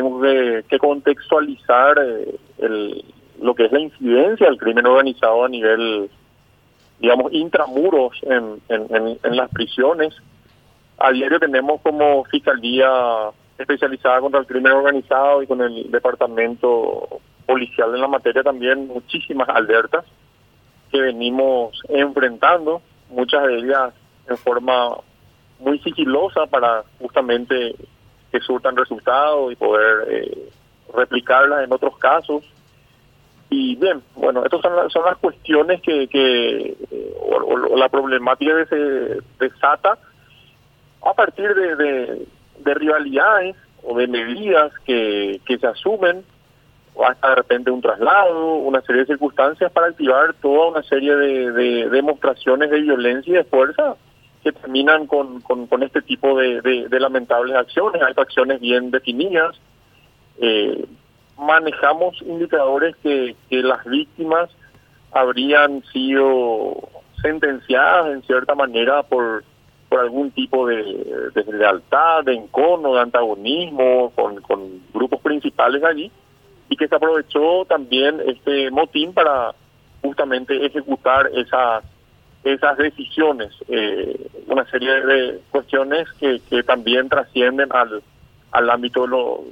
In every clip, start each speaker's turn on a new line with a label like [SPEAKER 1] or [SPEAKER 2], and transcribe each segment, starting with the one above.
[SPEAKER 1] tenemos que, contextualizar el, lo que es la incidencia del crimen organizado a nivel, digamos, intramuros en, en, en, las prisiones. A diario tenemos como Fiscalía especializada contra el crimen organizado y con el Departamento Policial en la materia también muchísimas alertas que venimos enfrentando, muchas de ellas en forma muy sigilosa para justamente que surtan resultados y poder eh, replicarlas en otros casos. Y bien, bueno, estas son, son las cuestiones que, que eh, o, la problemática que se desata a partir de, de, rivalidades o de medidas que, que se asumen, o hasta de repente un traslado, una serie de circunstancias para activar toda una serie de, de demostraciones de violencia y de fuerza que terminan con, con, este tipo de, lamentables acciones. Hay acciones bien definidas. Eh, manejamos indicadores que, las víctimas habrían sido sentenciadas en cierta manera por, por algún tipo de, de lealtad, de encono, de antagonismo con, con grupos principales allí y que se aprovechó también este motín para justamente ejecutar esas esas decisiones, eh, una serie de cuestiones que, que también trascienden al, al ámbito de, lo,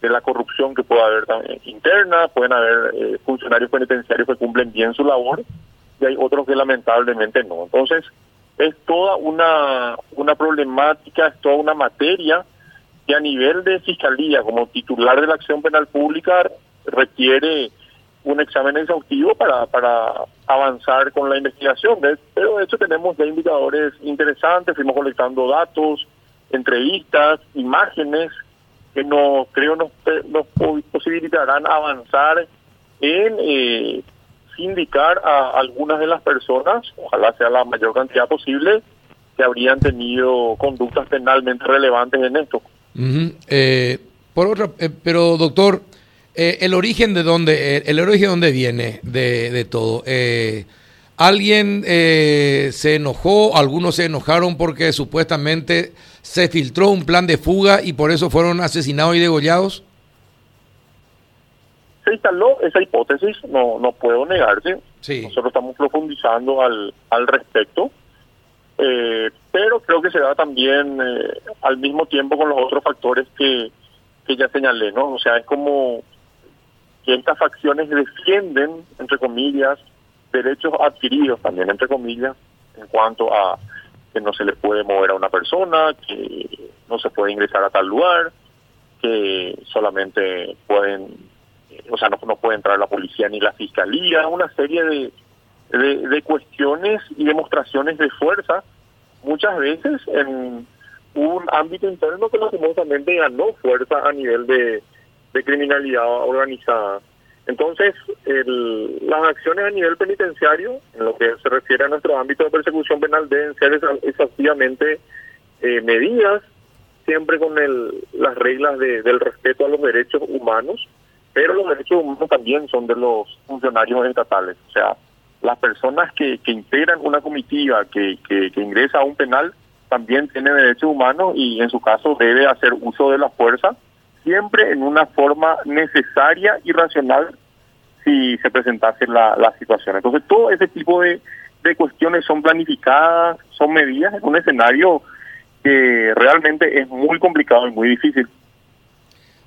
[SPEAKER 1] de la corrupción que puede haber también interna, pueden haber eh, funcionarios penitenciarios que cumplen bien su labor y hay otros que lamentablemente no. Entonces, es toda una, una problemática, es toda una materia que a nivel de fiscalía, como titular de la acción penal pública, requiere un examen exhaustivo para, para avanzar con la investigación. Pero de hecho tenemos ya indicadores interesantes, fuimos colectando datos, entrevistas, imágenes que no creo nos, nos posibilitarán avanzar en eh, sindicar a algunas de las personas, ojalá sea la mayor cantidad posible, que habrían tenido conductas penalmente relevantes en esto.
[SPEAKER 2] eh, por otra, eh, pero doctor, eh, el origen de dónde, eh, el origen de dónde viene de, de todo. Eh, ¿Alguien se enojó? Algunos se enojaron porque supuestamente se filtró un plan de fuga y por eso fueron asesinados y degollados.
[SPEAKER 1] Se instaló esa hipótesis, no, no puedo negarse.
[SPEAKER 2] Sí.
[SPEAKER 1] Nosotros estamos profundizando al, al respecto. pero creo que se da también al mismo tiempo con los otros factores que, que ya señalé, ¿no? O sea, es como que estas facciones defienden, entre comillas, derechos adquiridos también, entre comillas, en cuanto a que no se le puede mover a una persona, que no se puede ingresar a tal lugar, que solamente pueden, o sea, no, no puede entrar la policía ni la fiscalía, una serie de, de, cuestiones y demostraciones de fuerza, muchas veces en un ámbito interno que lastimosamente ganó fuerza a nivel de, de criminalidad organizada. Entonces, el, las acciones a nivel penitenciario, en lo que se refiere a nuestro ámbito de persecución penal, deben ser efectivamente eh, medidas, siempre con el, las reglas de, del respeto a los derechos humanos, pero los derechos humanos también son de los funcionarios estatales. O sea, las personas que, que integran una comitiva que, que, que ingresa a un penal también tienen derechos humanos y en su caso debe hacer uso de la fuerza siempre en una forma necesaria y racional si se presentase la, la situación. Entonces, todo ese tipo de, de cuestiones son planificadas, son medidas en un escenario que realmente es muy complicado y muy difícil.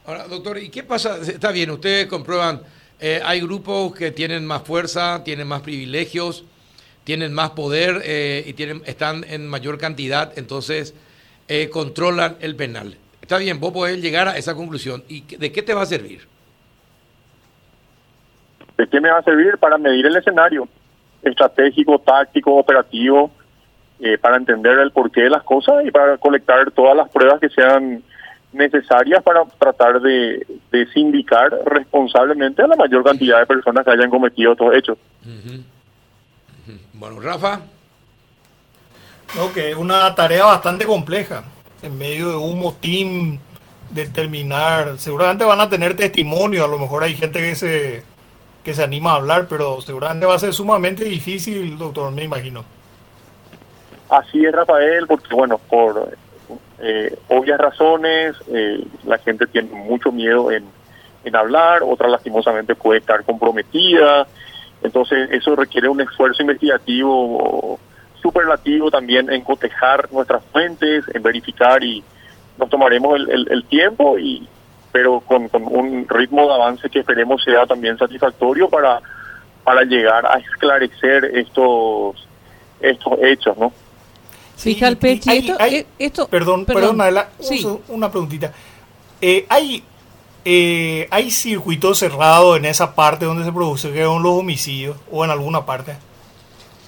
[SPEAKER 2] Ahora, doctor, ¿y qué pasa? Está bien, ustedes comprueban, eh, hay grupos que tienen más fuerza, tienen más privilegios, tienen más poder eh, y tienen, están en mayor cantidad, entonces eh, controlan el penal. Está bien, vos podés llegar a esa conclusión. ¿Y de qué te va a servir?
[SPEAKER 1] ¿De qué me va a servir? Para medir el escenario estratégico, táctico, operativo, eh, para entender el porqué de las cosas y para colectar todas las pruebas que sean necesarias para tratar de, de sindicar responsablemente a la mayor cantidad de personas que hayan cometido estos hechos.
[SPEAKER 2] Bueno, Rafa.
[SPEAKER 3] Ok, una tarea bastante compleja en medio de un motín determinar, seguramente van a tener testimonio, a lo mejor hay gente que se, que se anima a hablar, pero seguramente va a ser sumamente difícil, doctor, me imagino.
[SPEAKER 1] Así es, Rafael, porque bueno, por eh, obvias razones, eh, la gente tiene mucho miedo en, en hablar, otra lastimosamente puede estar comprometida, entonces eso requiere un esfuerzo investigativo superlativo también en cotejar nuestras fuentes, en verificar y nos tomaremos el, el, tiempo y pero con, con, un ritmo de avance que esperemos sea también satisfactorio para para llegar a esclarecer estos estos hechos, ¿no?
[SPEAKER 4] Sí, esto, eh, esto,
[SPEAKER 3] perdón, perdón, una preguntita. Eh, hay eh, hay circuito cerrado en esa parte donde se produjeron los homicidios o en alguna parte.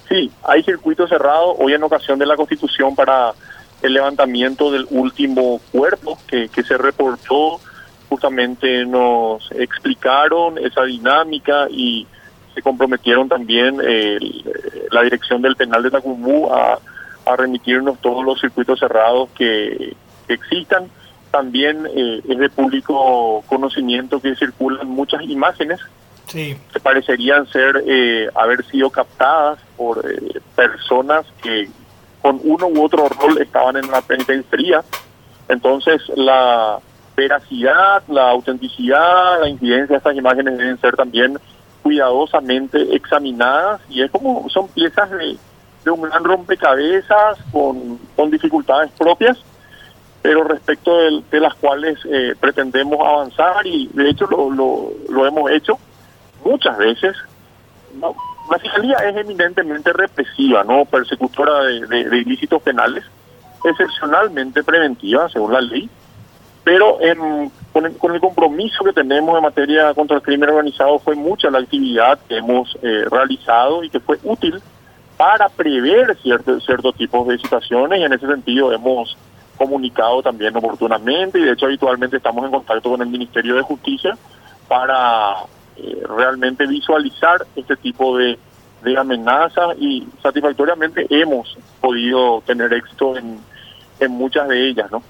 [SPEAKER 1] Sí, hay circuito cerrado hoy en ocasión de la Constitución para el levantamiento del último cuerpo que, que se reportó. Justamente nos explicaron esa dinámica y se comprometieron también la dirección del penal de Tacumú a, a remitirnos todos los circuitos cerrados que, existan. También eh, es de público conocimiento que circulan muchas imágenes
[SPEAKER 3] sí.
[SPEAKER 1] que parecerían ser eh, haber sido captadas por eh, personas que con uno u otro rol estaban en la penitenciaría. Entonces la veracidad, la autenticidad, la incidencia de estas imágenes deben ser también cuidadosamente examinadas y es como son piezas de, un gran rompecabezas con, con dificultades propias pero respecto de, las cuales eh, pretendemos avanzar y de hecho lo, lo, lo hemos hecho muchas veces. La fiscalía es eminentemente represiva, no persecutora de, ilícitos penales, excepcionalmente preventiva según la ley, pero con, el, compromiso que tenemos en materia contra el crimen organizado fue mucha la actividad que hemos eh, realizado y que fue útil para prever ciertos ciertos tipos de situaciones y en ese sentido hemos comunicado también oportunamente y de hecho habitualmente estamos en contacto con el Ministerio de Justicia para eh, realmente visualizar este tipo de, de amenazas y satisfactoriamente hemos podido tener éxito en, en muchas de ellas, ¿no?